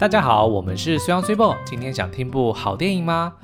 大家好，我们是虽阳虽报。今天想听部好电影吗？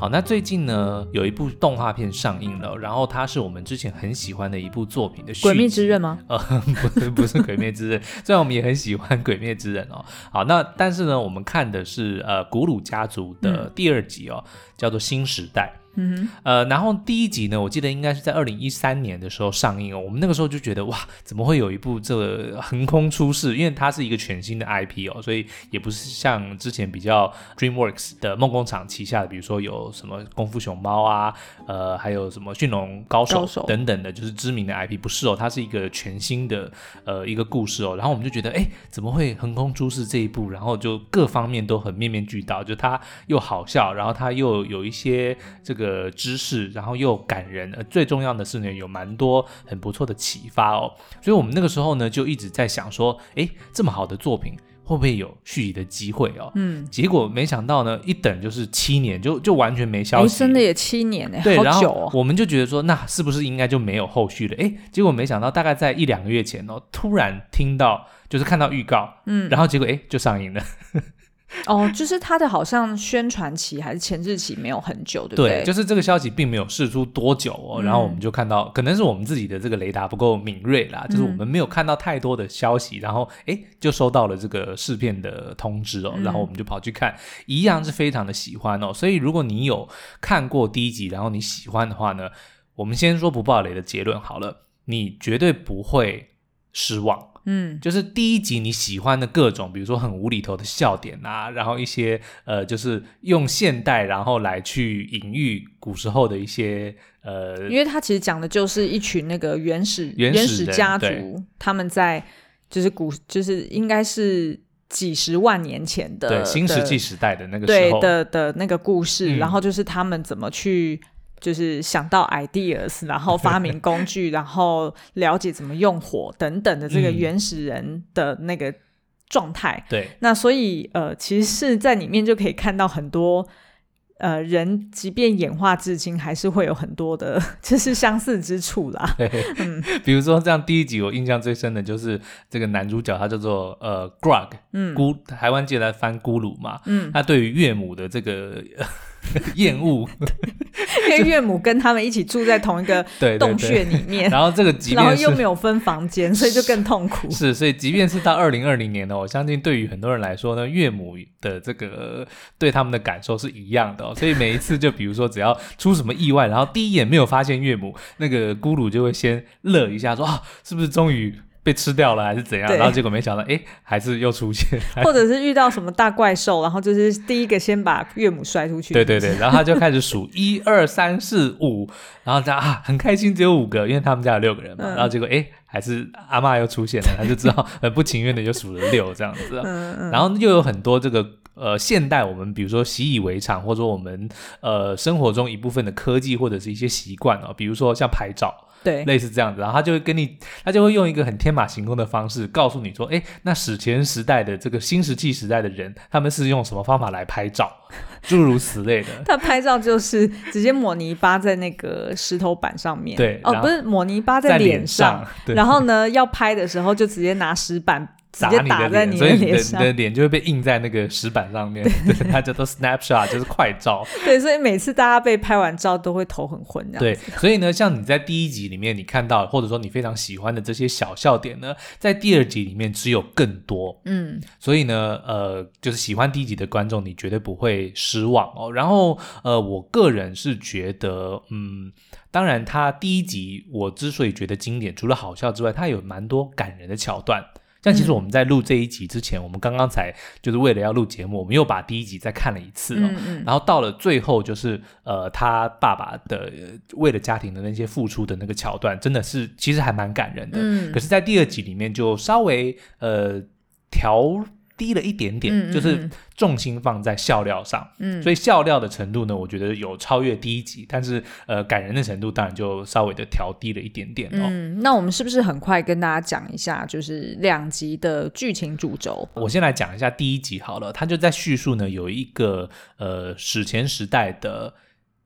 好，那最近呢，有一部动画片上映了，然后它是我们之前很喜欢的一部作品的。鬼灭之刃吗？呃，不是，不是鬼灭之刃。虽然我们也很喜欢鬼灭之刃哦。好，那但是呢，我们看的是呃古鲁家族的第二集哦，嗯、叫做新时代。嗯哼，呃，然后第一集呢，我记得应该是在二零一三年的时候上映哦。我们那个时候就觉得哇，怎么会有一部这个横空出世？因为它是一个全新的 IP 哦，所以也不是像之前比较 DreamWorks 的梦工厂旗下的，比如说有什么功夫熊猫啊，呃，还有什么驯龙高手等等的，就是知名的 IP，不是哦，它是一个全新的呃一个故事哦。然后我们就觉得，哎，怎么会横空出世这一部？然后就各方面都很面面俱到，就它又好笑，然后它又有一些这个。呃，知识，然后又感人，呃，最重要的是呢，有蛮多很不错的启发哦。所以，我们那个时候呢，就一直在想说，诶，这么好的作品，会不会有续集的机会哦？嗯，结果没想到呢，一等就是七年，就就完全没消息。真的也七年呢，对，好久哦。然后我们就觉得说，那是不是应该就没有后续了？哎，结果没想到，大概在一两个月前哦，突然听到，就是看到预告，嗯，然后结果哎，就上映了。哦，就是他的好像宣传期还是前置期没有很久，对不对？对，就是这个消息并没有释出多久哦，嗯、然后我们就看到，可能是我们自己的这个雷达不够敏锐啦，就是我们没有看到太多的消息，嗯、然后哎，就收到了这个试片的通知哦，嗯、然后我们就跑去看，一样是非常的喜欢哦。所以如果你有看过第一集，然后你喜欢的话呢，我们先说不爆雷的结论好了，你绝对不会失望。嗯，就是第一集你喜欢的各种，比如说很无厘头的笑点啊，然后一些呃，就是用现代然后来去隐喻古时候的一些呃，因为它其实讲的就是一群那个原始原始，家族，他们在就是古就是应该是几十万年前的对新石器时代的那个时候。对的的那个故事，嗯、然后就是他们怎么去。就是想到 ideas，然后发明工具，然后了解怎么用火等等的这个原始人的那个状态。对、嗯，那所以呃，其实是在里面就可以看到很多呃人，即便演化至今，还是会有很多的 就是相似之处啦。对嗯，比如说这样第一集我印象最深的就是这个男主角，他叫做呃 Grog，嗯，咕，台湾记得来翻咕噜嘛，嗯，他对于岳母的这个。厌恶，因为岳母跟他们一起住在同一个 洞穴里面，对对对，然后这个即便然后又没有分房间，所以就更痛苦。是，所以即便是到二零二零年呢，我相信对于很多人来说呢，岳母的这个对他们的感受是一样的哦。所以每一次就比如说只要出什么意外，然后第一眼没有发现岳母，那个咕噜就会先乐一下说，说啊，是不是终于。被吃掉了还是怎样？然后结果没想到，哎，还是又出现，或者是遇到什么大怪兽，然后就是第一个先把岳母摔出去。对对对，然后他就开始数 一二三四五，然后他啊很开心，只有五个，因为他们家有六个人嘛。嗯、然后结果哎，还是阿嬷又出现了，他就知道很不情愿的就数了六这样子。嗯嗯。然后又有很多这个呃现代我们比如说习以为常，或者说我们呃生活中一部分的科技或者是一些习惯啊，比如说像拍照。对，类似这样子，然后他就会跟你，他就会用一个很天马行空的方式告诉你说，哎，那史前时代的这个新石器时代的人，他们是用什么方法来拍照，诸如此类的。他拍照就是直接抹泥巴在那个石头板上面，对，哦，不是抹泥巴在脸上，脸上 然后呢，要拍的时候就直接拿石板。直接打你的脸，所以你的你的脸就会被印在那个石板上面。对，它叫做 snapshot，就是快照。对，所以每次大家被拍完照都会头很昏。对，所以呢，像你在第一集里面你看到，或者说你非常喜欢的这些小笑点呢，在第二集里面只有更多。嗯，所以呢，呃，就是喜欢第一集的观众，你绝对不会失望哦。然后，呃，我个人是觉得，嗯，当然，他第一集我之所以觉得经典，除了好笑之外，它有蛮多感人的桥段。但其实我们在录这一集之前，嗯、我们刚刚才就是为了要录节目，我们又把第一集再看了一次哦。嗯嗯、然后到了最后，就是呃，他爸爸的为了家庭的那些付出的那个桥段，真的是其实还蛮感人的。嗯、可是，在第二集里面就稍微呃调。低了一点点，嗯嗯、就是重心放在笑料上，嗯，所以笑料的程度呢，我觉得有超越第一集，但是呃，感人的程度当然就稍微的调低了一点点哦。嗯，那我们是不是很快跟大家讲一下，就是两集的剧情主轴？我先来讲一下第一集好了，他就在叙述呢，有一个呃史前时代的。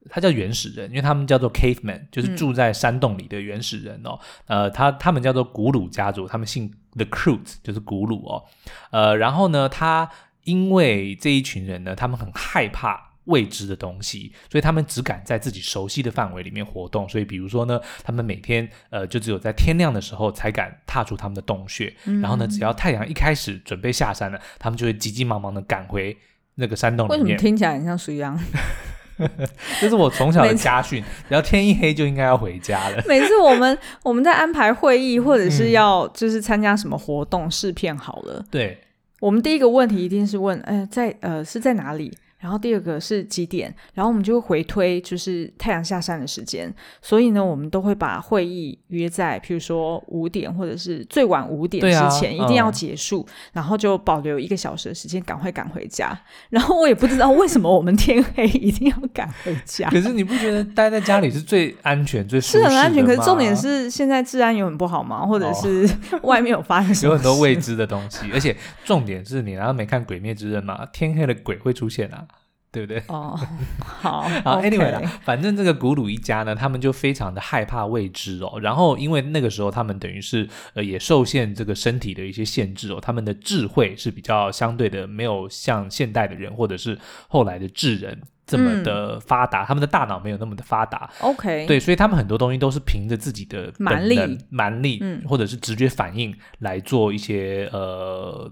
他叫原始人，因为他们叫做 caveman，就是住在山洞里的原始人哦。嗯、呃，他他们叫做古鲁家族，他们姓 The Croods，就是古鲁哦。呃，然后呢，他因为这一群人呢，他们很害怕。未知的东西，所以他们只敢在自己熟悉的范围里面活动。所以，比如说呢，他们每天呃，就只有在天亮的时候才敢踏出他们的洞穴。嗯、然后呢，只要太阳一开始准备下山了，他们就会急急忙忙的赶回那个山洞里面。为什么听起来很像水羊？这是我从小的家训，只要天一黑就应该要回家了。每次我们我们在安排会议或者是要就是参加什么活动试片好了，对，我们第一个问题一定是问，哎，在呃是在哪里？然后第二个是几点，然后我们就会回推，就是太阳下山的时间。所以呢，我们都会把会议约在，譬如说五点，或者是最晚五点之前，啊、一定要结束，嗯、然后就保留一个小时的时间，赶快赶回家。然后我也不知道为什么我们天黑一定要赶回家。可是你不觉得待在家里是最安全、最？是很安全，可是重点是现在治安有很不好吗？或者是 外面有发生什么？有很多未知的东西，而且重点是你难道没看《鬼灭之刃》吗？天黑了，鬼会出现啊。对不对？哦，好，好，Anyway 啦，反正这个古鲁一家呢，他们就非常的害怕未知哦。然后，因为那个时候他们等于是呃也受限这个身体的一些限制哦，他们的智慧是比较相对的没有像现代的人或者是后来的智人这么的发达，嗯、他们的大脑没有那么的发达。OK，对，所以他们很多东西都是凭着自己的蛮力、蛮力，嗯，或者是直觉反应来做一些呃。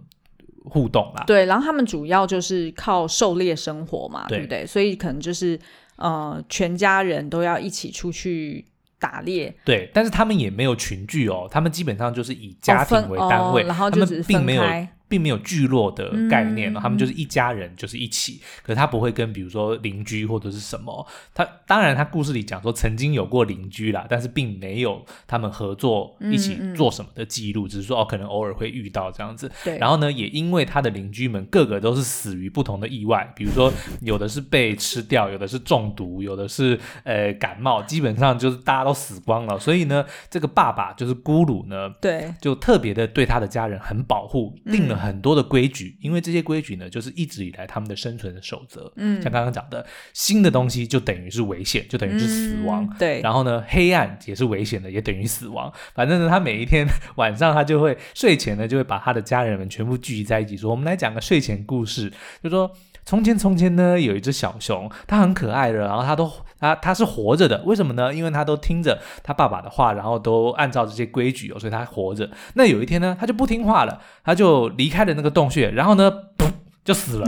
互动啦，对，然后他们主要就是靠狩猎生活嘛，对，对不对？所以可能就是呃，全家人都要一起出去打猎，对。但是他们也没有群聚哦，他们基本上就是以家庭为单位，哦哦、然后就只分开，并没有。并没有聚落的概念，他们就是一家人，就是一起。可是他不会跟比如说邻居或者是什么。他当然，他故事里讲说曾经有过邻居啦，但是并没有他们合作一起做什么的记录，只是说哦，可能偶尔会遇到这样子。对。然后呢，也因为他的邻居们个个都是死于不同的意外，比如说有的是被吃掉，有的是中毒，有的是呃感冒，基本上就是大家都死光了。所以呢，这个爸爸就是咕噜呢，对，就特别的对他的家人很保护，定了。很多的规矩，因为这些规矩呢，就是一直以来他们的生存的守则。嗯，像刚刚讲的，新的东西就等于是危险，就等于是死亡。嗯、对，然后呢，黑暗也是危险的，也等于死亡。反正呢，他每一天晚上，他就会睡前呢，就会把他的家人们全部聚集在一起，说：“我们来讲个睡前故事。”就说。从前，从前呢，有一只小熊，它很可爱的，然后它都它它是活着的，为什么呢？因为它都听着它爸爸的话，然后都按照这些规矩哦，所以它活着。那有一天呢，它就不听话了，它就离开了那个洞穴，然后呢，噗，就死了。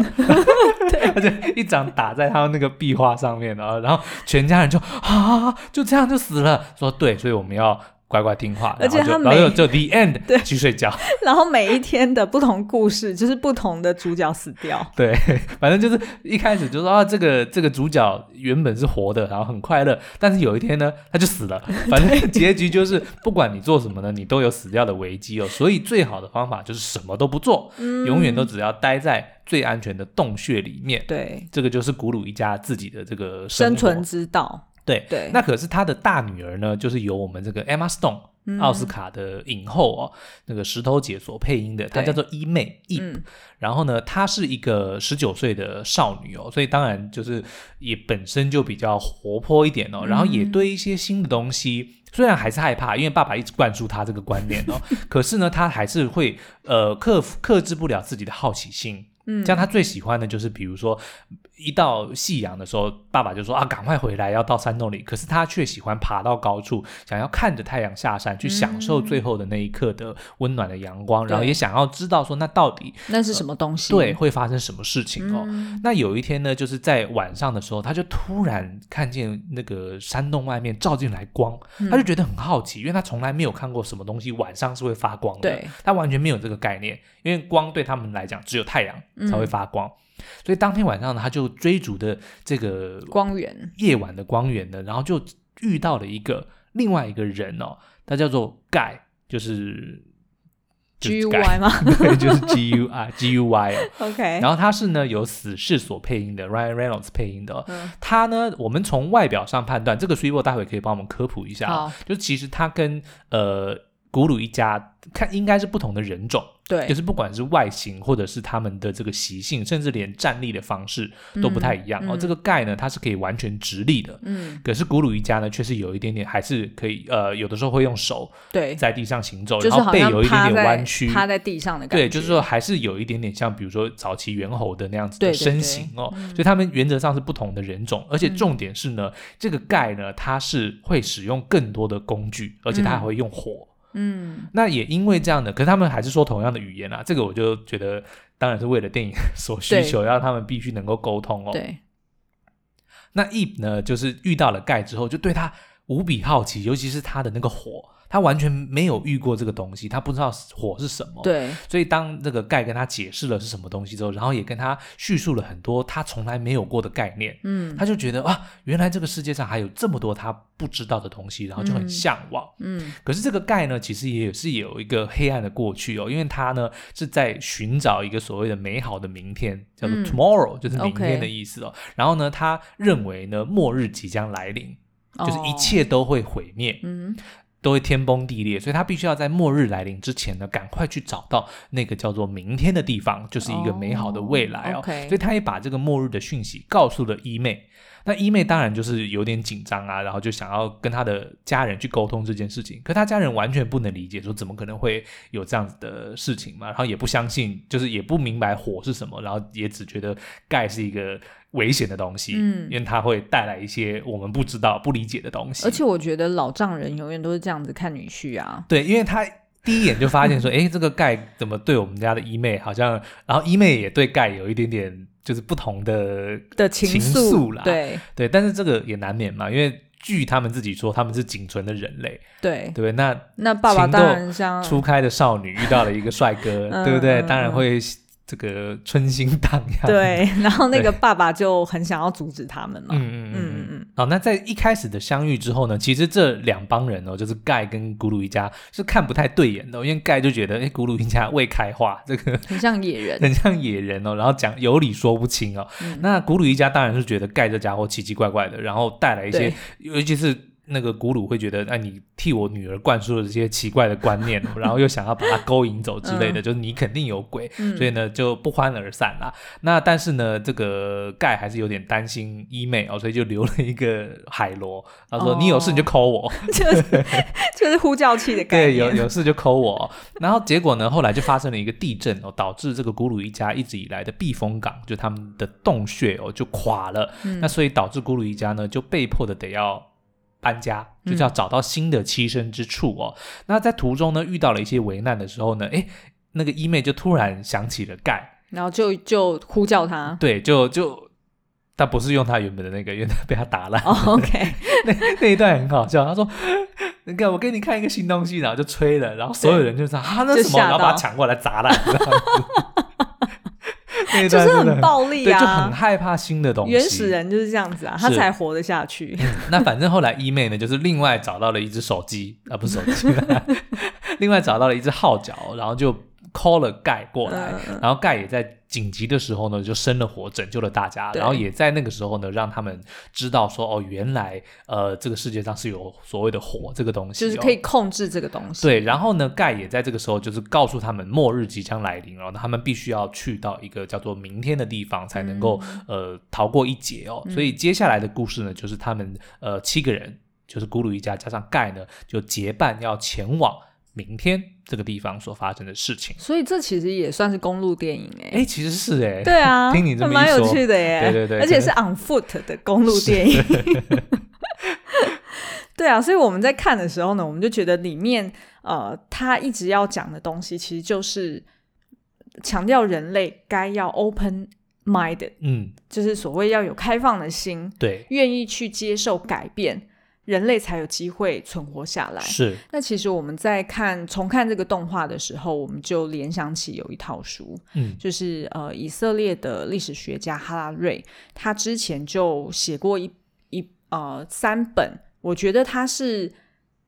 对，它就一掌打在它那个壁画上面，然后然后全家人就啊，就这样就死了。说对，所以我们要。乖乖听话，而且他然后就 the end 对。去睡觉，然后每一天的不同故事就是不同的主角死掉，对，反正就是一开始就说啊，这个这个主角原本是活的，然后很快乐，但是有一天呢，他就死了，反正结局就是不管你做什么呢，你都有死掉的危机哦，所以最好的方法就是什么都不做，嗯、永远都只要待在最安全的洞穴里面，对，这个就是古鲁一家自己的这个生存之道。对对，那可是他的大女儿呢，就是由我们这个 Emma Stone、嗯、奥斯卡的影后哦，那个石头姐所配音的，她叫做伊妹伊。嗯、然后呢，她是一个十九岁的少女哦，所以当然就是也本身就比较活泼一点哦，嗯、然后也对一些新的东西，虽然还是害怕，因为爸爸一直灌输他这个观念哦，可是呢，他还是会呃克服克制不了自己的好奇心。嗯，像他最喜欢的就是，比如说一到夕阳的时候，爸爸就说啊，赶快回来，要到山洞里。可是他却喜欢爬到高处，想要看着太阳下山，去享受最后的那一刻的温暖的阳光，嗯、然后也想要知道说，那到底那是什么东西？呃、对，会发生什么事情哦？嗯、那有一天呢，就是在晚上的时候，他就突然看见那个山洞外面照进来光，嗯、他就觉得很好奇，因为他从来没有看过什么东西晚上是会发光的，对，他完全没有这个概念，因为光对他们来讲只有太阳。才会发光，嗯、所以当天晚上呢，他就追逐的这个光源，夜晚的光源呢，然后就遇到了一个另外一个人哦，他叫做 Guy，就是 G U Y 吗？对，就是 G U I G U Y 哦。OK，然后他是呢由死侍所配音的 Ryan Reynolds 配音的、哦，嗯、他呢，我们从外表上判断，这个 Swibo 待会可以帮我们科普一下、哦，就其实他跟呃。古鲁一家看应该是不同的人种。对，就是不管是外形，或者是他们的这个习性，甚至连站立的方式都不太一样、嗯、哦。这个盖呢，它是可以完全直立的，嗯，可是古鲁一家呢，却是有一点点，还是可以，呃，有的时候会用手对。在地上行走，然后背有一点点弯曲，趴在地上的感觉，对，就是说还是有一点点像，比如说早期猿猴的那样子的身形哦。所以他们原则上是不同的人种，而且重点是呢，嗯、这个盖呢，它是会使用更多的工具，而且它还会用火。嗯嗯，那也因为这样的，可是他们还是说同样的语言啊，这个我就觉得当然是为了电影 所需求，要他们必须能够沟通哦。对。那 Eve 呢，就是遇到了盖之后，就对他无比好奇，尤其是他的那个火。他完全没有遇过这个东西，他不知道火是什么。对，所以当这个盖跟他解释了是什么东西之后，然后也跟他叙述了很多他从来没有过的概念，嗯，他就觉得啊，原来这个世界上还有这么多他不知道的东西，然后就很向往。嗯，嗯，可是这个盖呢，其实也是有一个黑暗的过去哦，因为他呢是在寻找一个所谓的美好的明天，叫做 tomorrow，嗯，就是明天的意思哦。然后呢，他认为呢，末日即将来临，就是一切都会毁灭。嗯。都会天崩地裂，所以他必须要在末日来临之前呢，赶快去找到那个叫做明天的地方，就是一个美好的未来哦。Oh. 所以他也把这个末日的讯息告诉了伊妹。那伊妹当然就是有点紧张啊，然后就想要跟他的家人去沟通这件事情，可他家人完全不能理解，说怎么可能会有这样子的事情嘛，然后也不相信，就是也不明白火是什么，然后也只觉得盖是一个危险的东西，嗯，因为它会带来一些我们不知道、不理解的东西。而且我觉得老丈人永远都是这样子看女婿啊，对，因为他第一眼就发现说，哎，这个盖怎么对我们家的伊妹好像，然后伊妹也对盖有一点点。就是不同的的情愫啦，对对，但是这个也难免嘛，因为据他们自己说，他们是仅存的人类，对对，那那爸爸当然像初开的少女遇到了一个帅哥，对不对？当然会。这个春心荡漾，对，然后那个爸爸就很想要阻止他们嘛。嗯嗯嗯嗯。好，那在一开始的相遇之后呢，其实这两帮人哦，就是盖跟古鲁一家是看不太对眼的，因为盖就觉得，哎，古鲁一家未开化，这个很像野人，很像野人哦，然后讲有理说不清哦。嗯、那古鲁一家当然是觉得盖这家伙奇奇怪怪的，然后带来一些，尤其是。那个古鲁会觉得，哎，你替我女儿灌输了这些奇怪的观念，然后又想要把她勾引走之类的，嗯、就是你肯定有鬼，嗯、所以呢就不欢而散啦。那但是呢，这个盖还是有点担心伊妹哦，所以就留了一个海螺，他说、哦、你有事你就 call 我，就是就是呼叫器的概念，对，有有事就 call 我。然后结果呢，后来就发生了一个地震哦，导致这个古鲁一家一直以来的避风港，就他们的洞穴哦就垮了。嗯、那所以导致古鲁一家呢就被迫的得要。搬家就是要找到新的栖身之处哦。嗯、那在途中呢，遇到了一些危难的时候呢，诶，那个伊妹就突然想起了盖，然后就就呼叫他。对，就就，但不是用他原本的那个，因为他被他打烂。Oh, OK，那那一段很好笑。他说：“你看，我给你看一个新东西。”然后就吹了，然后所有人就说：“啊，那什么？”然后把他抢过来砸烂。就是很暴力啊，对，就很害怕新的东西。原始人就是这样子啊，他才活得下去。嗯、那反正后来一妹呢，就是另外找到了一只手机啊，不是手机，另外找到了一只号角，然后就。Call 了盖过来，嗯、然后盖也在紧急的时候呢，就生了火，拯救了大家。然后也在那个时候呢，让他们知道说，哦，原来呃，这个世界上是有所谓的火这个东西，哦，就是可以控制这个东西。对，然后呢，盖也在这个时候就是告诉他们，末日即将来临，然后他们必须要去到一个叫做明天的地方，才能够、嗯、呃逃过一劫哦。所以接下来的故事呢，就是他们呃七个人，就是咕噜一家加上盖呢，就结伴要前往。明天这个地方所发生的事情，所以这其实也算是公路电影哎、欸，哎，其实是哎、欸，对啊，听你这么一说，蛮有趣的耶，对对对，而且是 on foot 的公路电影，是。对啊，所以我们在看的时候呢，我们就觉得里面呃，他一直要讲的东西，其实就是强调人类该要 open minded，嗯，就是所谓要有开放的心，对，愿意去接受改变。人类才有机会存活下来。是。那其实我们在看重看这个动画的时候，我们就联想起有一套书，嗯，就是呃以色列的历史学家哈拉瑞，他之前就写过一一呃三本，我觉得他是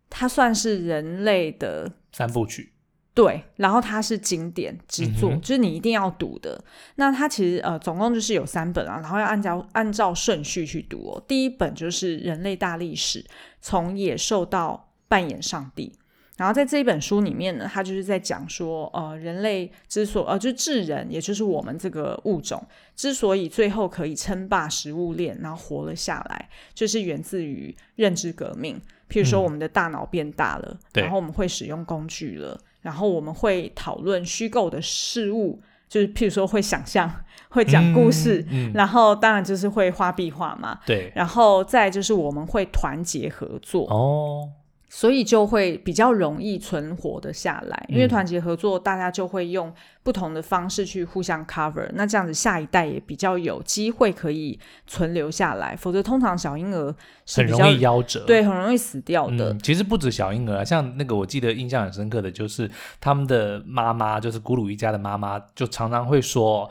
他算是人类的三部曲。对，然后它是经典之作，嗯、就是你一定要读的。那它其实呃，总共就是有三本啊，然后要按照按照顺序去读哦。第一本就是《人类大历史：从野兽到扮演上帝》，然后在这一本书里面呢，他就是在讲说，呃，人类之所呃，就智人，也就是我们这个物种之所以最后可以称霸食物链，然后活了下来，就是源自于认知革命。譬如说，我们的大脑变大了，嗯、然后我们会使用工具了，然后我们会讨论虚构的事物，就是譬如说会想象、会讲故事，嗯嗯、然后当然就是会画壁画嘛。对，然后再就是我们会团结合作。哦。所以就会比较容易存活的下来，因为团结合作，大家就会用不同的方式去互相 cover，那这样子下一代也比较有机会可以存留下来。否则，通常小婴儿是很容易夭折，对，很容易死掉的。嗯，其实不止小婴儿啊，像那个我记得印象很深刻的就是他们的妈妈，就是古鲁一家的妈妈，就常常会说。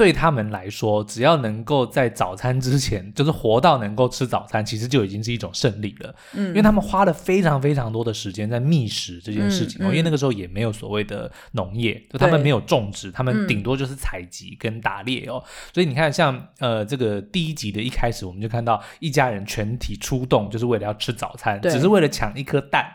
对他们来说，只要能够在早餐之前，就是活到能够吃早餐，其实就已经是一种胜利了。嗯，因为他们花了非常非常多的时间在觅食这件事情，嗯嗯、因为那个时候也没有所谓的农业，就他们没有种植，他们顶多就是采集跟打猎哦。嗯、所以你看像，像呃这个第一集的一开始，我们就看到一家人全体出动，就是为了要吃早餐，只是为了抢一颗蛋。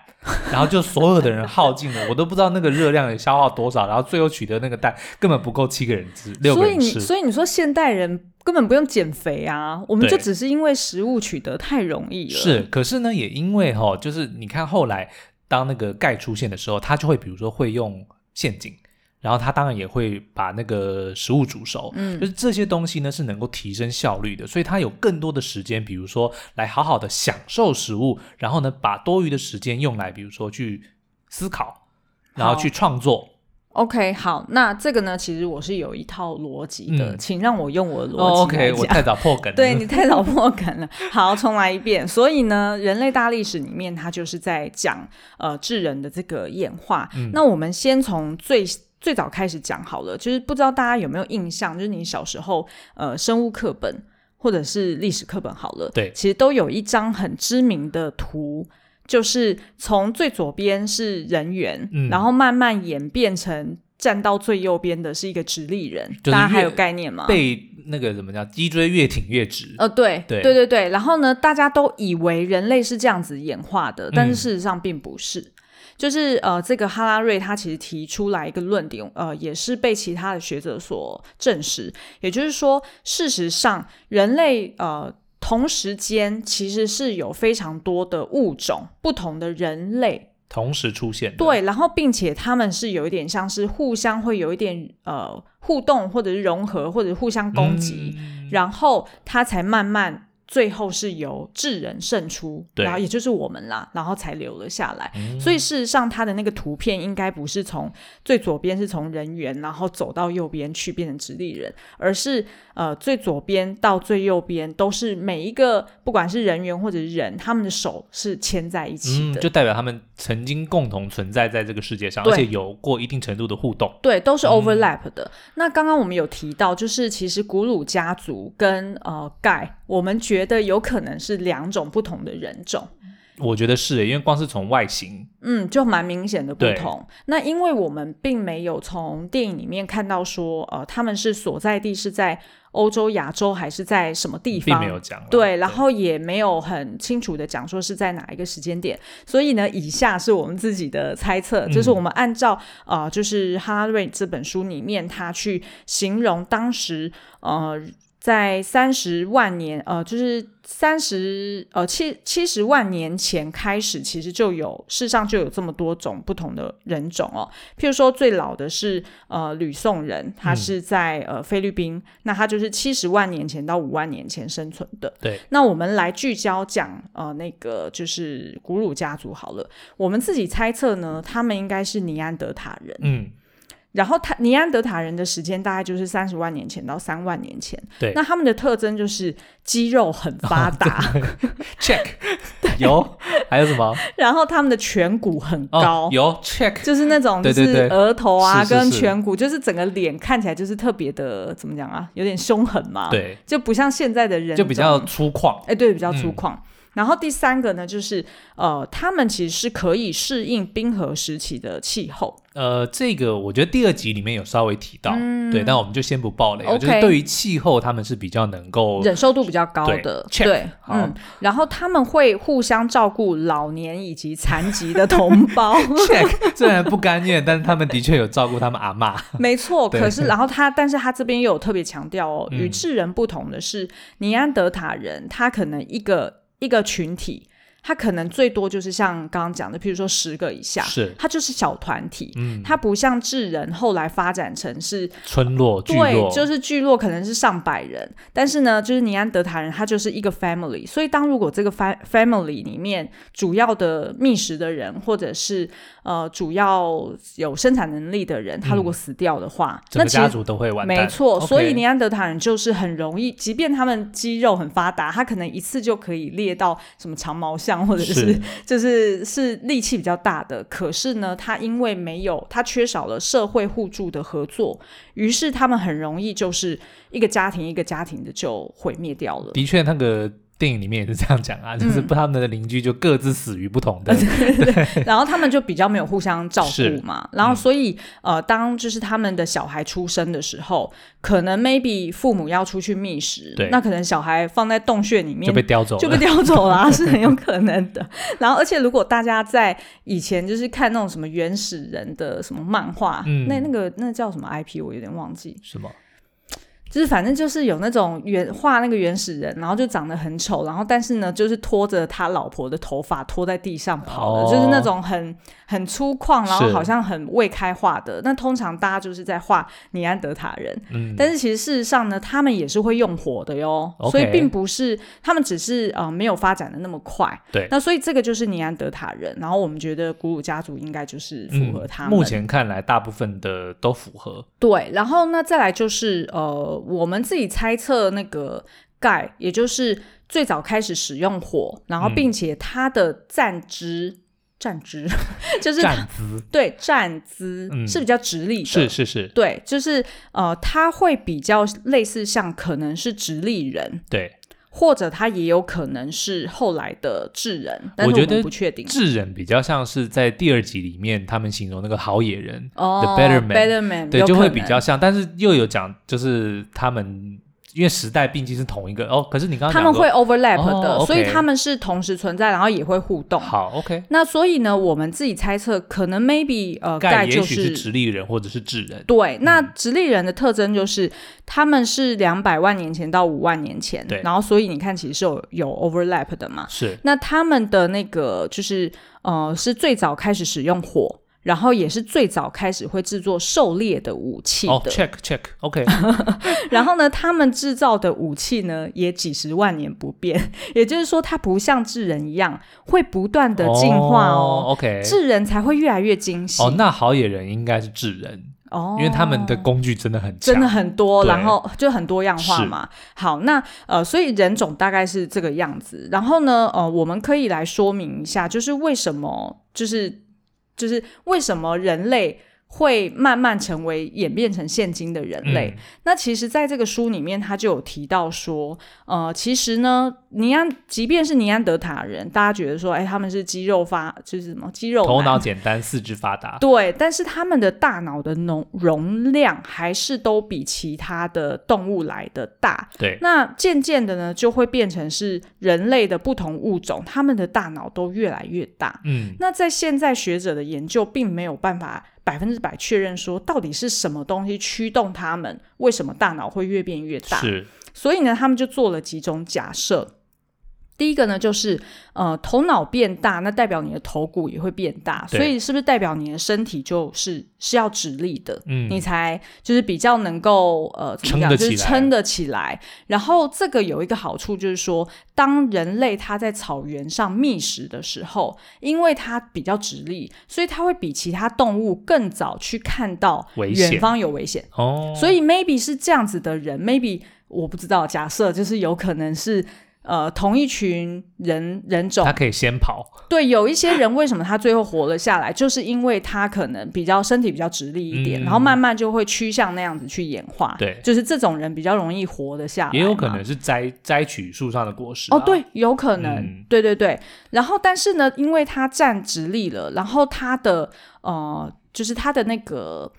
然后就所有的人耗尽了，我都不知道那个热量也消耗多少，然后最后取得那个蛋根本不够七个人吃，六个人吃。所以你所以你说现代人根本不用减肥啊，我们就只是因为食物取得太容易了。是，可是呢，也因为哈、哦，就是你看后来当那个钙出现的时候，他就会比如说会用陷阱。然后他当然也会把那个食物煮熟，嗯，就是这些东西呢是能够提升效率的，所以他有更多的时间，比如说来好好的享受食物，然后呢把多余的时间用来，比如说去思考，然后去创作。OK，好，那这个呢，其实我是有一套逻辑的，嗯、请让我用我的逻辑 OK，我太早破梗了，对你太早破梗了。好，重来一遍。所以呢，人类大历史里面，它就是在讲呃智人的这个演化。嗯、那我们先从最最早开始讲好了，就是不知道大家有没有印象，就是你小时候呃生物课本或者是历史课本好了，对，其实都有一张很知名的图，就是从最左边是人猿，嗯、然后慢慢演变成站到最右边的是一个直立人，大家还有概念吗？被那个怎么叫脊椎越挺越直？呃，对，对，对对对。然后呢，大家都以为人类是这样子演化的，但是事实上并不是。嗯就是呃，这个哈拉瑞他其实提出来一个论点，呃，也是被其他的学者所证实。也就是说，事实上，人类呃同时间其实是有非常多的物种，不同的人类同时出现。对，然后并且他们是有一点像是互相会有一点呃互动，或者是融合，或者互相攻击，嗯、然后它才慢慢。最后是由智人胜出，然后也就是我们啦，然后才留了下来。嗯、所以事实上，它的那个图片应该不是从最左边是从人猿，然后走到右边去变成直立人，而是呃最左边到最右边都是每一个不管是人猿或者是人，他们的手是牵在一起的，嗯、就代表他们曾经共同存在在这个世界上，而且有过一定程度的互动。对，都是 overlap 的。嗯、那刚刚我们有提到，就是其实古鲁家族跟呃盖，我们觉觉得有可能是两种不同的人种，我觉得是，因为光是从外形，嗯，就蛮明显的不同。那因为我们并没有从电影里面看到说，呃，他们是所在地是在欧洲、亚洲还是在什么地方，并没有讲。对，然后也没有很清楚的讲说是在哪一个时间点。所以呢，以下是我们自己的猜测，就是我们按照、嗯、呃，就是哈拉瑞这本书里面他去形容当时呃。在三十万年，呃，就是三十呃七七十万年前开始，其实就有世上就有这么多种不同的人种哦。譬如说，最老的是呃吕宋人，他是在、嗯、呃菲律宾，那他就是七十万年前到五万年前生存的。对，那我们来聚焦讲呃那个就是古鲁家族好了，我们自己猜测呢，他们应该是尼安德塔人。嗯。然后他尼安德塔人的时间大概就是三十万年前到三万年前。对，那他们的特征就是肌肉很发达。哦、check 有还有什么？然后他们的颧骨很高。哦、有 check 就是那种就是额头啊跟颧骨，就是整个脸看起来就是特别的怎么讲啊，有点凶狠嘛。对，就不像现在的人就比较粗犷。哎，对，比较粗犷。嗯然后第三个呢，就是呃，他们其实是可以适应冰河时期的气候。呃，这个我觉得第二集里面有稍微提到，嗯、对，但我们就先不爆雷。Okay, 就是对于气候，他们是比较能够忍受度比较高的，对，对嗯。然后他们会互相照顾老年以及残疾的同胞。check，虽然不甘愿，但是他们的确有照顾他们阿嬷。没错，可是然后他，但是他这边又有特别强调哦，与智人不同的是，嗯、尼安德塔人他可能一个一个群体。他可能最多就是像刚刚讲的，譬如说十个以下，是。他就是小团体，嗯，他不像智人后来发展成是村落，对，就是聚落可能是上百人，但是呢，就是尼安德塔人他就是一个 family，所以当如果这个 family 里面主要的觅食的人，或者是呃主要有生产能力的人，他如果死掉的话，嗯、那家族都会完蛋，没错，所以尼安德塔人就是很容易，即便他们肌肉很发达，他可能一次就可以猎到什么长毛象。或者是，是 就是是力气比较大的，可是呢，他因为没有他缺少了社会互助的合作，于是他们很容易就是一个家庭一个家庭的就毁灭掉了。的确，那个。电影里面也是这样讲啊，就是他们的邻居就各自死于不同的，嗯、对，对，然后他们就比较没有互相照顾嘛，然后所以、嗯、呃，当就是他们的小孩出生的时候，可能 maybe 父母要出去觅食，那可能小孩放在洞穴里面就被叼走了，就被叼走了，是很有可能的。然后而且如果大家在以前就是看那种什么原始人的什么漫画，嗯、那那个那叫什么 IP 我有点忘记，什么？就是反正就是有那种原画那个原始人，然后就长得很丑，然后但是呢，就是拖着他老婆的头发拖在地上跑的，哦、就是那种很很粗犷，然后好像很未开化的。那通常大家就是在画尼安德塔人，嗯，但是其实事实上呢，他们也是会用火的哟，嗯、所以并不是他们只是呃没有发展的那么快。对，那所以这个就是尼安德塔人，然后我们觉得古鲁家族应该就是符合他们、嗯。目前看来，大部分的都符合。对，然后那再来就是呃。我们自己猜测，那个盖，也就是最早开始使用火，然后并且它的站姿，站姿 就是站姿，对，站姿是比较直立的，是是是，对，就是呃，它会比较类似像可能是直立人，对。或者他也有可能是后来的智人，但是我们不确定。智人比较像是在第二集里面他们形容那个好野人哦，The Better Man，Better Man 对，就会比较像，但是又有讲就是他们。因为时代毕竟是同一个哦，可是你刚刚他们会 overlap 的，哦 okay、所以他们是同时存在，然后也会互动。好，OK。那所以呢，我们自己猜测，可能 maybe 呃，盖就是，是直立人或者是智人。对，那直立人的特征就是、嗯、他们是两百万年前到五万年前，对。然后所以你看，其实是有有 overlap 的嘛。是。那他们的那个就是呃，是最早开始使用火。然后也是最早开始会制作狩猎的武器的。哦，check check，OK。然后呢，他们制造的武器呢，也几十万年不变。也就是说，它不像智人一样会不断的进化哦。哦，OK。智人才会越来越精细。哦，那好野人应该是智人哦，因为他们的工具真的很真的很多，然后就很多样化嘛。好，那呃，所以人种大概是这个样子。然后呢，呃，我们可以来说明一下，就是为什么就是。就是为什么人类会慢慢成为演变成现今的人类？嗯、那其实，在这个书里面，他就有提到说，呃，其实呢，尼安，即便是尼安德塔人，大家觉得说，哎，他们是肌肉发，就是什么肌肉，头脑简单，四肢发达，对，但是他们的大脑的容容量还是都比其他的动物来的大。对，那渐渐的呢，就会变成是人类的不同物种，他们的大脑都越来越大。嗯，那在现在学者的研究，并没有办法。百分之百确认说，到底是什么东西驱动他们？为什么大脑会越变越大？是，所以呢，他们就做了几种假设。第一个呢，就是呃，头脑变大，那代表你的头骨也会变大，所以是不是代表你的身体就是是要直立的？嗯，你才就是比较能够呃，怎么讲，就是撑得起来。然后这个有一个好处，就是说，当人类它在草原上觅食的时候，因为它比较直立，所以它会比其他动物更早去看到远方有危险。哦，所以 maybe 是这样子的人，maybe 我不知道，假设就是有可能是。呃，同一群人人种，他可以先跑。对，有一些人为什么他最后活了下来，就是因为他可能比较身体比较直立一点，嗯、然后慢慢就会趋向那样子去演化。对，就是这种人比较容易活得下来。也有可能是摘摘取树上的果实、啊。哦，对，有可能。嗯、对对对。然后，但是呢，因为他站直立了，然后他的呃，就是他的那个。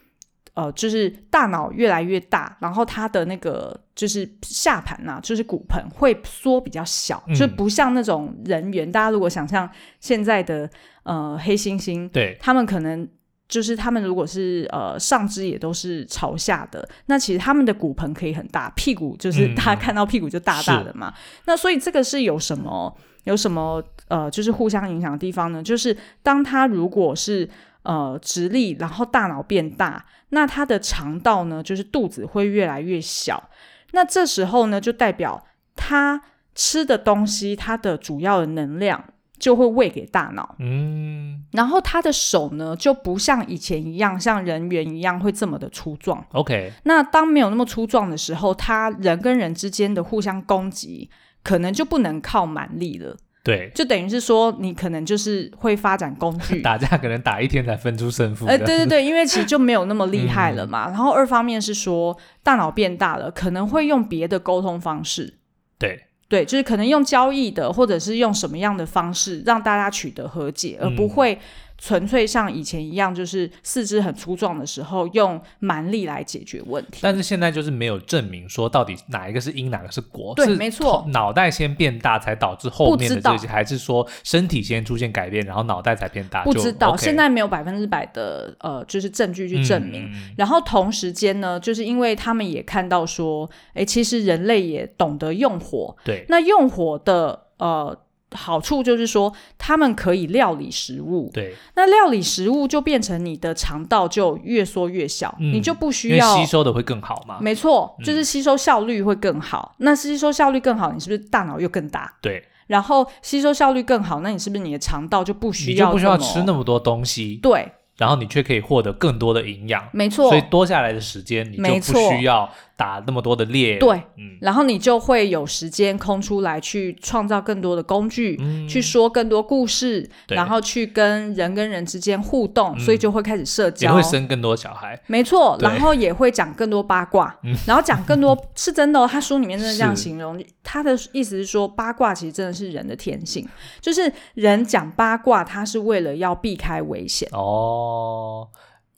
呃，就是大脑越来越大，然后他的那个就是下盘呐、啊，就是骨盆会缩比较小，嗯、就不像那种人猿。大家如果想象现在的呃黑猩猩，对，他们可能就是他们如果是呃上肢也都是朝下的，那其实他们的骨盆可以很大，屁股就是大家看到屁股就大大的嘛。嗯、那所以这个是有什么有什么呃，就是互相影响的地方呢？就是当他如果是呃直立，然后大脑变大。那他的肠道呢，就是肚子会越来越小。那这时候呢，就代表他吃的东西，他的主要的能量就会喂给大脑。嗯，然后他的手呢，就不像以前一样，像人猿一样会这么的粗壮。OK，那当没有那么粗壮的时候，他人跟人之间的互相攻击，可能就不能靠蛮力了。对，就等于是说，你可能就是会发展工具，打架可能打一天才分出胜负。哎、呃，对对对，因为其实就没有那么厉害了嘛。嗯、然后二方面是说，大脑变大了，可能会用别的沟通方式。对对，就是可能用交易的，或者是用什么样的方式让大家取得和解，而不会。纯粹像以前一样，就是四肢很粗壮的时候，用蛮力来解决问题。但是现在就是没有证明说到底哪一个是因，哪个是果。对，是没错。脑袋先变大才导致后面的这些。还是说身体先出现改变，然后脑袋才变大？不知道，就现在没有百分之百的呃，就是证据去证明。嗯、然后同时间呢，就是因为他们也看到说，哎，其实人类也懂得用火。对。那用火的呃。好处就是说，他们可以料理食物。对，那料理食物就变成你的肠道就越缩越小，嗯、你就不需要吸收的会更好嘛？没错，就是吸收效率会更好。嗯、那吸收效率更好，你是不是大脑又更大？对，然后吸收效率更好，那你是不是你的肠道就不需要？你就不需要吃那么多东西？对。然后你却可以获得更多的营养，没错。所以多下来的时间，你就不需要打那么多的猎。对，嗯。然后你就会有时间空出来去创造更多的工具，嗯、去说更多故事，然后去跟人跟人之间互动，嗯、所以就会开始社交，也会生更多小孩。没错，然后也会讲更多八卦，嗯、然后讲更多是真的哦。他书里面真的这样形容，他的意思是说，八卦其实真的是人的天性，就是人讲八卦，他是为了要避开危险哦。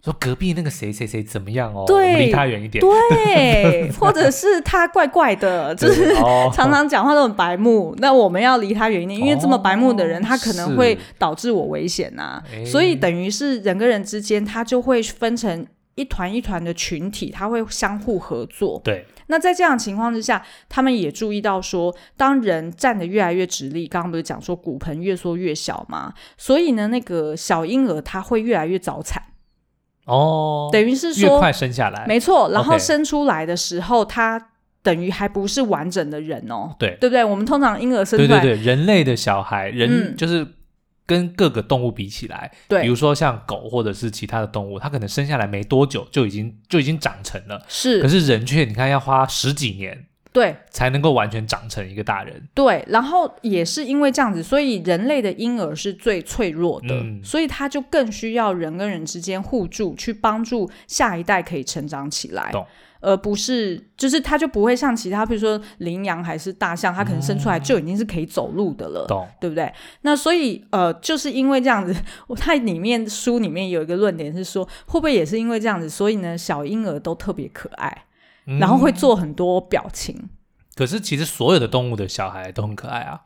哦，说隔壁那个谁谁谁怎么样哦？对，离他远一点。对，或者是他怪怪的，就是常常讲话都很白目，那我们要离他远一点，因为这么白目的人，他可能会导致我危险呐。所以等于是人跟人之间，他就会分成一团一团的群体，他会相互合作。对。那在这样的情况之下，他们也注意到说，当人站得越来越直立，刚刚不是讲说骨盆越缩越小吗？所以呢，那个小婴儿他会越来越早产哦，等于是说越快生下来，没错。然后生出来的时候，他等于还不是完整的人哦，对，对不对？我们通常婴儿生出来，对对对，人类的小孩，人就是。嗯跟各个动物比起来，对，比如说像狗或者是其他的动物，它可能生下来没多久就已经就已经长成了，是。可是人却你看要花十几年，对，才能够完全长成一个大人。对，然后也是因为这样子，所以人类的婴儿是最脆弱的，嗯，所以他就更需要人跟人之间互助，去帮助下一代可以成长起来。懂。而不是，就是他就不会像其他，比如说羚羊还是大象，它可能生出来就已经是可以走路的了，懂对不对？那所以，呃，就是因为这样子，我 它里面书里面有一个论点是说，会不会也是因为这样子，所以呢，小婴儿都特别可爱，嗯、然后会做很多表情。可是其实所有的动物的小孩都很可爱啊。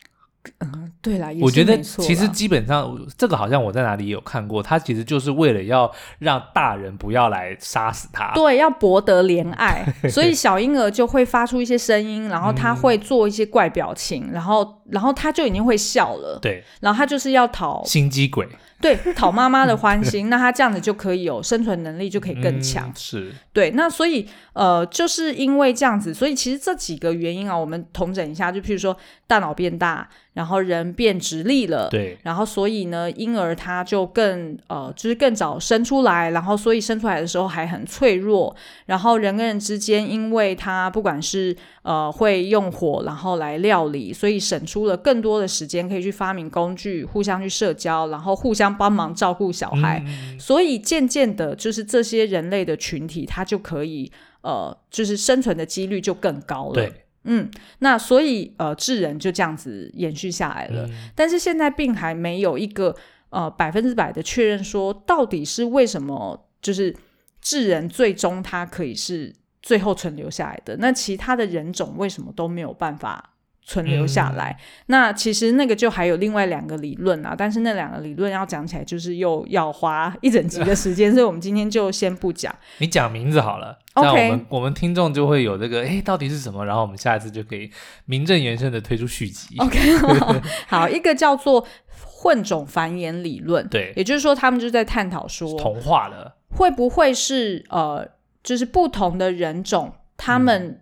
嗯，对啦，我觉得其实基本上这个好像我在哪里有看过，它其实就是为了要让大人不要来杀死它，对，要博得怜爱，所以小婴儿就会发出一些声音，然后他会做一些怪表情，嗯、然后然后他就已经会笑了，对，然后他就是要讨心机鬼。对，讨妈妈的欢心，那他这样子就可以有生存能力，就可以更强。嗯、是，对，那所以呃，就是因为这样子，所以其实这几个原因啊，我们统整一下，就譬如说大脑变大，然后人变直立了，对，然后所以呢，婴儿他就更呃，就是更早生出来，然后所以生出来的时候还很脆弱，然后人跟人之间，因为他不管是呃会用火，然后来料理，所以省出了更多的时间可以去发明工具，互相去社交，然后互相。帮忙照顾小孩，嗯、所以渐渐的，就是这些人类的群体，它就可以呃，就是生存的几率就更高了。对，嗯，那所以呃，智人就这样子延续下来了。嗯、但是现在并还没有一个呃百分之百的确认，说到底是为什么，就是智人最终它可以是最后存留下来的，那其他的人种为什么都没有办法？存留下来，嗯、那其实那个就还有另外两个理论啊，但是那两个理论要讲起来，就是又要花一整集的时间，所以我们今天就先不讲。你讲名字好了，那我们我们听众就会有这个，哎，到底是什么？然后我们下一次就可以名正言顺的推出续集。OK，好，一个叫做混种繁衍理论，对，也就是说，他们就在探讨说，同化了会不会是呃，就是不同的人种，他们、嗯。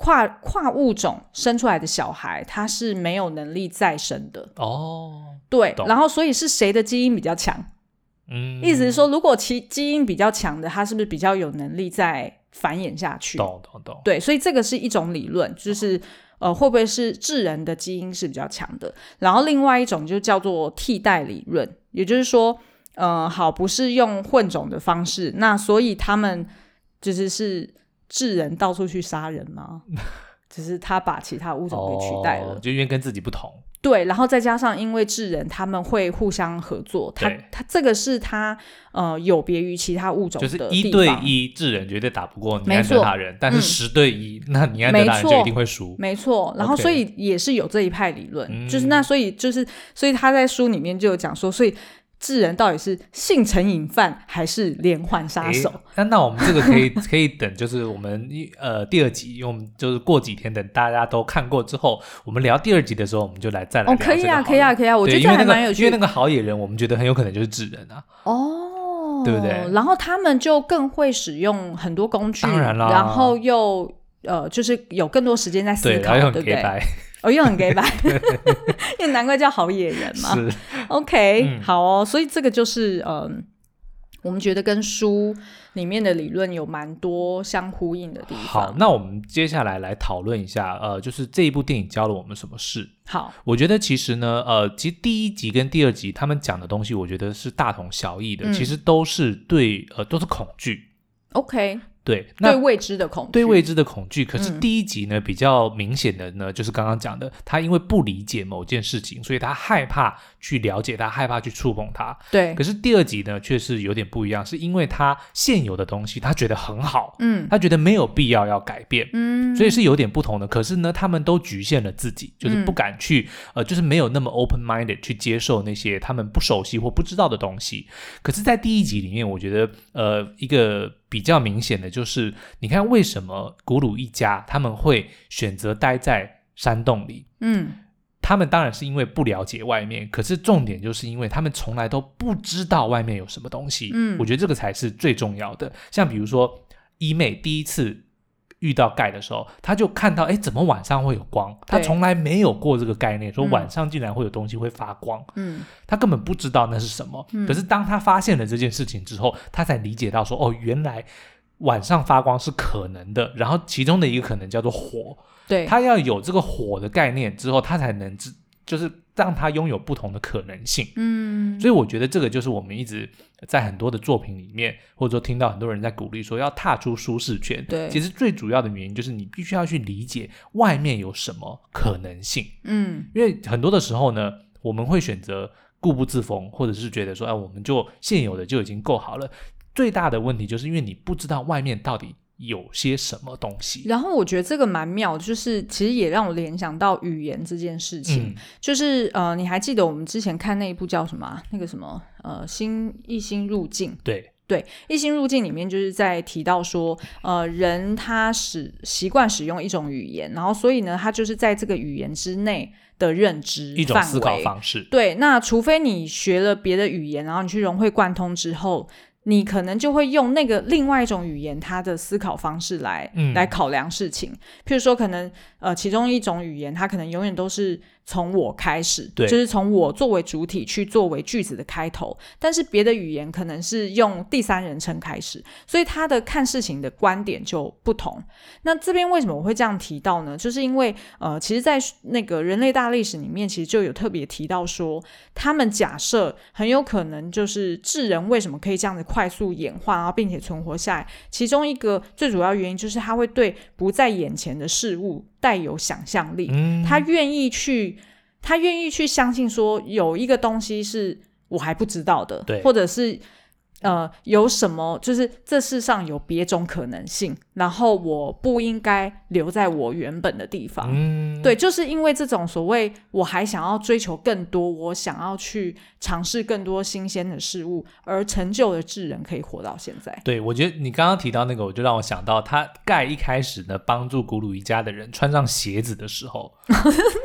跨跨物种生出来的小孩，他是没有能力再生的哦。对，然后所以是谁的基因比较强？嗯，意思是说，如果其基因比较强的，他是不是比较有能力再繁衍下去？懂懂懂。对，所以这个是一种理论，就是呃，会不会是智人的基因是比较强的？然后另外一种就叫做替代理论，也就是说，呃，好，不是用混种的方式，那所以他们就是是。智人到处去杀人吗？只是他把其他物种给取代了，哦、就因为跟自己不同。对，然后再加上因为智人他们会互相合作，他对他这个是他呃有别于其他物种的，就是一对一智人绝对打不过尼安德塔人，错但是十对一、嗯、那尼安德塔人就一定会输。没错，然后所以也是有这一派理论，嗯、就是那所以就是所以他在书里面就有讲说，所以。智人到底是性成瘾犯还是连环杀手？那那我们这个可以 可以等，就是我们呃第二集，用就是过几天等大家都看过之后，我们聊第二集的时候，我们就来再来聊可以啊，可以啊，可以啊，我觉得这还蛮有趣的，因为那个好野人，我们觉得很有可能就是智人啊。哦，对不对？然后他们就更会使用很多工具，当然啦，然后又呃，就是有更多时间在思考，对不对？哦，又很给白，因为难怪叫好野人嘛。是，OK，、嗯、好哦。所以这个就是，嗯，我们觉得跟书里面的理论有蛮多相呼应的地方。好，那我们接下来来讨论一下，呃，就是这一部电影教了我们什么事？好，我觉得其实呢，呃，其实第一集跟第二集他们讲的东西，我觉得是大同小异的，嗯、其实都是对，呃，都是恐惧。OK。对，对未知的恐惧，对未知的恐惧。可是第一集呢，嗯、比较明显的呢，就是刚刚讲的，他因为不理解某件事情，所以他害怕去了解他，害怕去触碰它。对。可是第二集呢，却是有点不一样，是因为他现有的东西，他觉得很好，嗯，他觉得没有必要要改变，嗯，所以是有点不同的。可是呢，他们都局限了自己，就是不敢去，嗯、呃，就是没有那么 open minded 去接受那些他们不熟悉或不知道的东西。可是，在第一集里面，我觉得，呃，一个。比较明显的就是，你看为什么古鲁一家他们会选择待在山洞里？嗯，他们当然是因为不了解外面，可是重点就是因为他们从来都不知道外面有什么东西。嗯，我觉得这个才是最重要的。像比如说，伊妹第一次。遇到盖的时候，他就看到，哎，怎么晚上会有光？他从来没有过这个概念，说晚上竟然会有东西会发光。嗯，他根本不知道那是什么。嗯，可是当他发现了这件事情之后，他才理解到说，哦，原来晚上发光是可能的。然后其中的一个可能叫做火。对，他要有这个火的概念之后，他才能知。就是让他拥有不同的可能性，嗯，所以我觉得这个就是我们一直在很多的作品里面，或者说听到很多人在鼓励说要踏出舒适圈。对，其实最主要的原因就是你必须要去理解外面有什么可能性，嗯，因为很多的时候呢，我们会选择固步自封，或者是觉得说，哎，我们就现有的就已经够好了。最大的问题就是因为你不知道外面到底。有些什么东西？然后我觉得这个蛮妙，就是其实也让我联想到语言这件事情。嗯、就是呃，你还记得我们之前看那一部叫什么？那个什么呃，新异星入境。对对，异星入境里面就是在提到说，呃，人他使习惯使用一种语言，然后所以呢，他就是在这个语言之内的认知一种思考方式。对，那除非你学了别的语言，然后你去融会贯通之后。你可能就会用那个另外一种语言，它的思考方式来、嗯、来考量事情。譬如说，可能呃，其中一种语言，它可能永远都是从我开始，对，就是从我作为主体去作为句子的开头。但是别的语言可能是用第三人称开始，所以他的看事情的观点就不同。那这边为什么我会这样提到呢？就是因为呃，其实，在那个人类大历史里面，其实就有特别提到说，他们假设很有可能就是智人为什么可以这样子快速演化，然后并且存活下来，其中一个最主要原因就是他会对不在眼前的事物。带有想象力，嗯、他愿意去，他愿意去相信说有一个东西是我还不知道的，对，或者是。呃，有什么？就是这世上有别种可能性，然后我不应该留在我原本的地方。嗯，对，就是因为这种所谓我还想要追求更多，我想要去尝试更多新鲜的事物，而成就的智人可以活到现在。对，我觉得你刚刚提到那个，我就让我想到他盖一开始呢，帮助古鲁一家的人穿上鞋子的时候，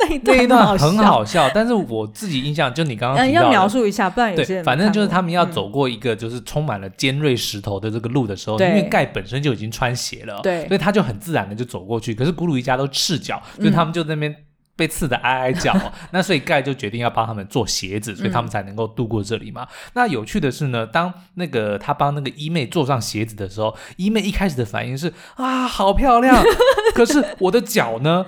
那一段，那一段很好笑。但是我自己印象，就你刚刚、嗯、要描述一下，不然有些反正就是他们要走过一个就是。充满了尖锐石头的这个路的时候，因为盖本身就已经穿鞋了，对，所以他就很自然的就走过去。可是古鲁一家都赤脚，所以他们就在那边被刺的哀哀叫。嗯、那所以盖就决定要帮他们做鞋子，所以他们才能够度过这里嘛。嗯、那有趣的是呢，当那个他帮那个伊妹做上鞋子的时候，伊妹一开始的反应是啊，好漂亮。可是我的脚呢？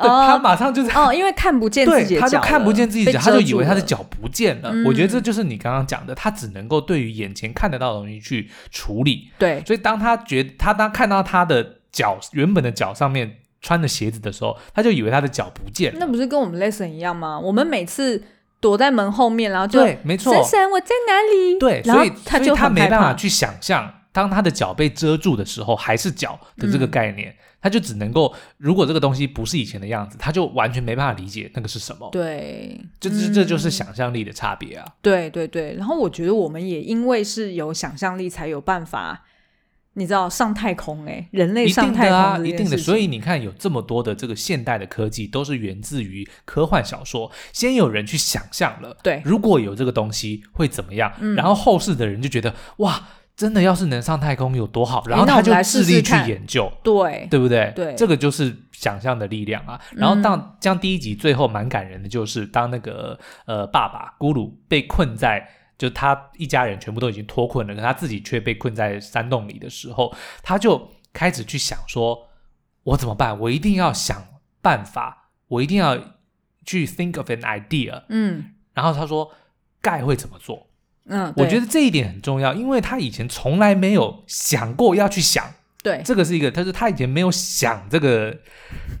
对，他马上就是哦，因为看不见自己的脚，他就看不见自己的脚，他就以为他的脚不见了。我觉得这就是你刚刚讲的，他只能够对于眼前看得到的东西去处理。对，所以当他觉他当看到他的脚原本的脚上面穿的鞋子的时候，他就以为他的脚不见了。那不是跟我们 lesson 一样吗？我们每次躲在门后面，然后就对，没错，珊珊我在哪里？对，所以他就他没办法去想象，当他的脚被遮住的时候，还是脚的这个概念。他就只能够，如果这个东西不是以前的样子，他就完全没办法理解那个是什么。对，这这、嗯、这就是想象力的差别啊。对对对，然后我觉得我们也因为是有想象力，才有办法，你知道上太空哎、欸，人类上太空啊，一定的。所以你看，有这么多的这个现代的科技，都是源自于科幻小说。先有人去想象了，对，如果有这个东西会怎么样？嗯、然后后世的人就觉得哇。真的要是能上太空有多好，然后他就致力去研究，对对不对？对，这个就是想象的力量啊。然后当将第一集最后蛮感人的，就是当那个呃爸爸咕噜被困在，就他一家人全部都已经脱困了，可他自己却被困在山洞里的时候，他就开始去想说，我怎么办？我一定要想办法，我一定要去 think of an idea。嗯，然后他说盖会怎么做？嗯，我觉得这一点很重要，因为他以前从来没有想过要去想，对，这个是一个，他说他以前没有想这个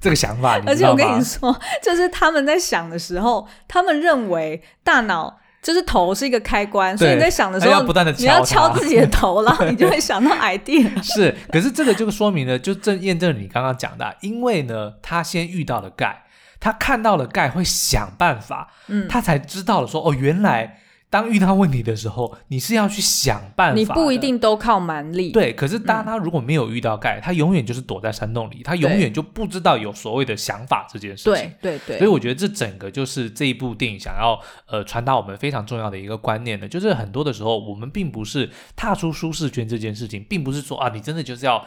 这个想法，而且我跟你说，就是他们在想的时候，他们认为大脑就是头是一个开关，所以你在想的时候，要不断的你要敲自己的头，然 后你就会想到 idea。是，可是这个就说明了，就正验证了你刚刚讲的，因为呢，他先遇到了钙，他看到了钙会想办法，嗯，他才知道了说，哦，原来。当遇到问题的时候，你是要去想办法。你不一定都靠蛮力。对，可是当他如果没有遇到盖，嗯、他永远就是躲在山洞里，他永远就不知道有所谓的想法这件事情。对对对。所以我觉得这整个就是这一部电影想要呃传达我们非常重要的一个观念的，就是很多的时候我们并不是踏出舒适圈这件事情，并不是说啊你真的就是要。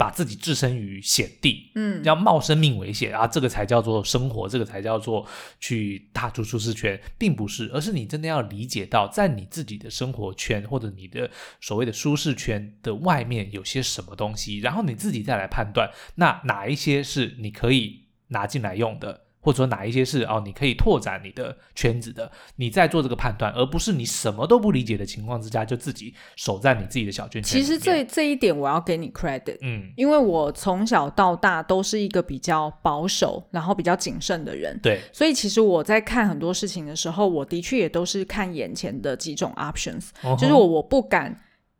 把自己置身于险地，嗯，要冒生命危险啊，这个才叫做生活，这个才叫做去踏出舒适圈，并不是，而是你真的要理解到，在你自己的生活圈或者你的所谓的舒适圈的外面有些什么东西，然后你自己再来判断，那哪一些是你可以拿进来用的。或者说哪一些是哦，你可以拓展你的圈子的，你在做这个判断，而不是你什么都不理解的情况之下就自己守在你自己的小圈圈。其实这这一点我要给你 credit，嗯，因为我从小到大都是一个比较保守，然后比较谨慎的人，对，所以其实我在看很多事情的时候，我的确也都是看眼前的几种 options，哦，就是我我不敢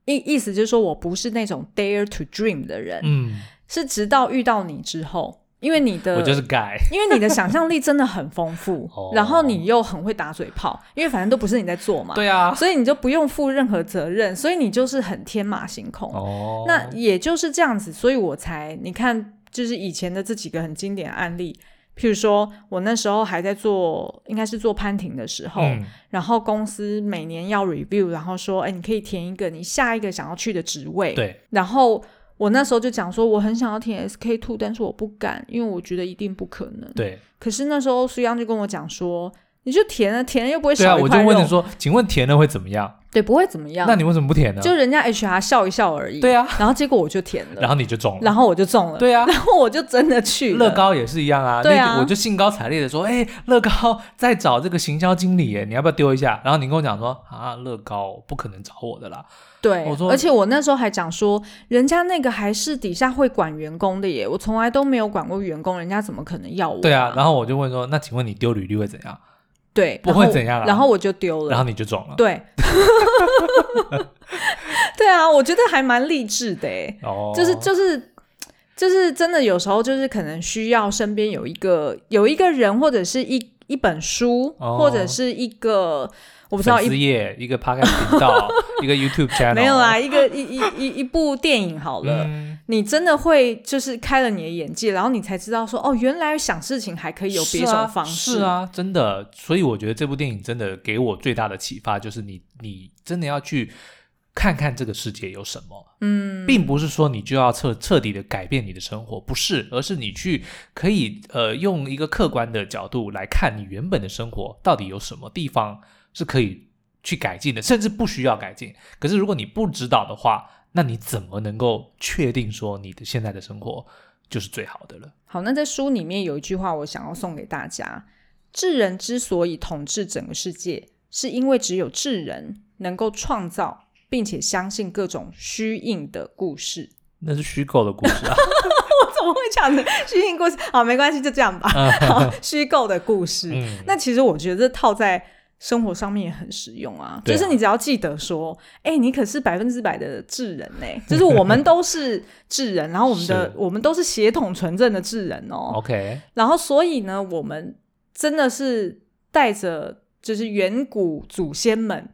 意意思就是说我不是那种 dare to dream 的人，嗯，是直到遇到你之后。因为你的我就是盖，因为你的想象力真的很丰富，哦、然后你又很会打嘴炮，因为反正都不是你在做嘛，对啊，所以你就不用负任何责任，所以你就是很天马行空。哦，那也就是这样子，所以我才你看，就是以前的这几个很经典的案例，譬如说我那时候还在做，应该是做潘婷的时候，嗯、然后公司每年要 review，然后说，哎，你可以填一个你下一个想要去的职位，对，然后。我那时候就讲说，我很想要听 SK two，但是我不敢，因为我觉得一定不可能。对。可是那时候苏央就跟我讲说，你就填了，填了又不会少一块肉。对啊，我就问你说，请问填了会怎么样？对，不会怎么样。那你为什么不填呢？就人家 HR 笑一笑而已。对啊，然后结果我就填了，然后你就中了，然后我就中了。对啊，然后我就真的去了。乐高也是一样啊，对啊，我就兴高采烈的说，哎，乐高在找这个行销经理，耶，你要不要丢一下？然后你跟我讲说，啊，乐高不可能找我的啦。对，我说，而且我那时候还讲说，人家那个还是底下会管员工的耶，我从来都没有管过员工，人家怎么可能要我？对啊，然后我就问说，那请问你丢履历会怎样？对，不会怎样，然后我就丢了，然后你就中了。对，对啊，我觉得还蛮励志的哎，哦，就是就是就是真的，有时候就是可能需要身边有一个有一个人，或者是一一本书，哦，或者是一个。我不知道一一个 podcast 频道，一个 YouTube channel，没有啦，一个一一一一部电影好了，嗯、你真的会就是开了你的眼界，然后你才知道说，哦，原来想事情还可以有别种方式，是啊，是啊，真的。所以我觉得这部电影真的给我最大的启发，就是你你真的要去看看这个世界有什么，嗯，并不是说你就要彻彻底的改变你的生活，不是，而是你去可以呃用一个客观的角度来看你原本的生活到底有什么地方。是可以去改进的，甚至不需要改进。可是如果你不知道的话，那你怎么能够确定说你的现在的生活就是最好的了？好，那在书里面有一句话，我想要送给大家：智人之所以统治整个世界，是因为只有智人能够创造并且相信各种虚应的故事。那是虚构的故事啊！我怎么会讲的虚应故事？好，没关系，就这样吧。好，虚构的故事。嗯，那其实我觉得这套在。生活上面也很实用啊，就是你只要记得说，哎、欸，你可是百分之百的智人呢、欸，就是我们都是智人，然后我们的我们都是血统纯正的智人哦。OK，然后所以呢，我们真的是带着就是远古祖先们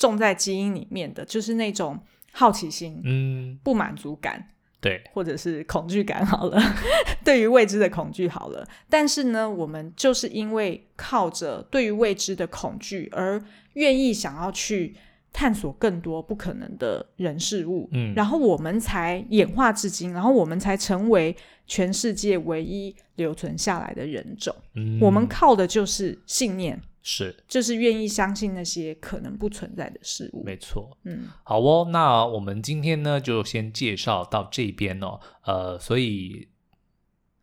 种在基因里面的，就是那种好奇心，嗯，不满足感。对，或者是恐惧感好了，对于未知的恐惧好了。但是呢，我们就是因为靠着对于未知的恐惧，而愿意想要去探索更多不可能的人事物，嗯，然后我们才演化至今，然后我们才成为全世界唯一留存下来的人种。嗯，我们靠的就是信念。是，就是愿意相信那些可能不存在的事物。没错，嗯，好哦，那我们今天呢就先介绍到这边哦，呃，所以。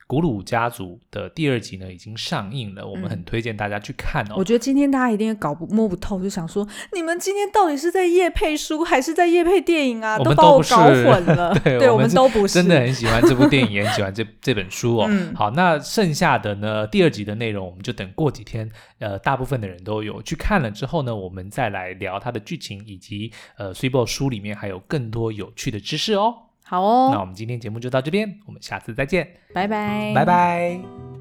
古鲁家族的第二集呢已经上映了，我们很推荐大家去看哦。我觉得今天大家一定搞不摸不透，就想说你们今天到底是在夜配书还是在夜配电影啊？都把我搞混了。对，对我们都不是。真的很喜欢这部电影，也很喜欢这这本书哦。嗯、好，那剩下的呢第二集的内容，我们就等过几天，呃，大部分的人都有去看了之后呢，我们再来聊它的剧情以及呃，虽报书里面还有更多有趣的知识哦。好哦，那我们今天节目就到这边，我们下次再见，拜拜，拜拜。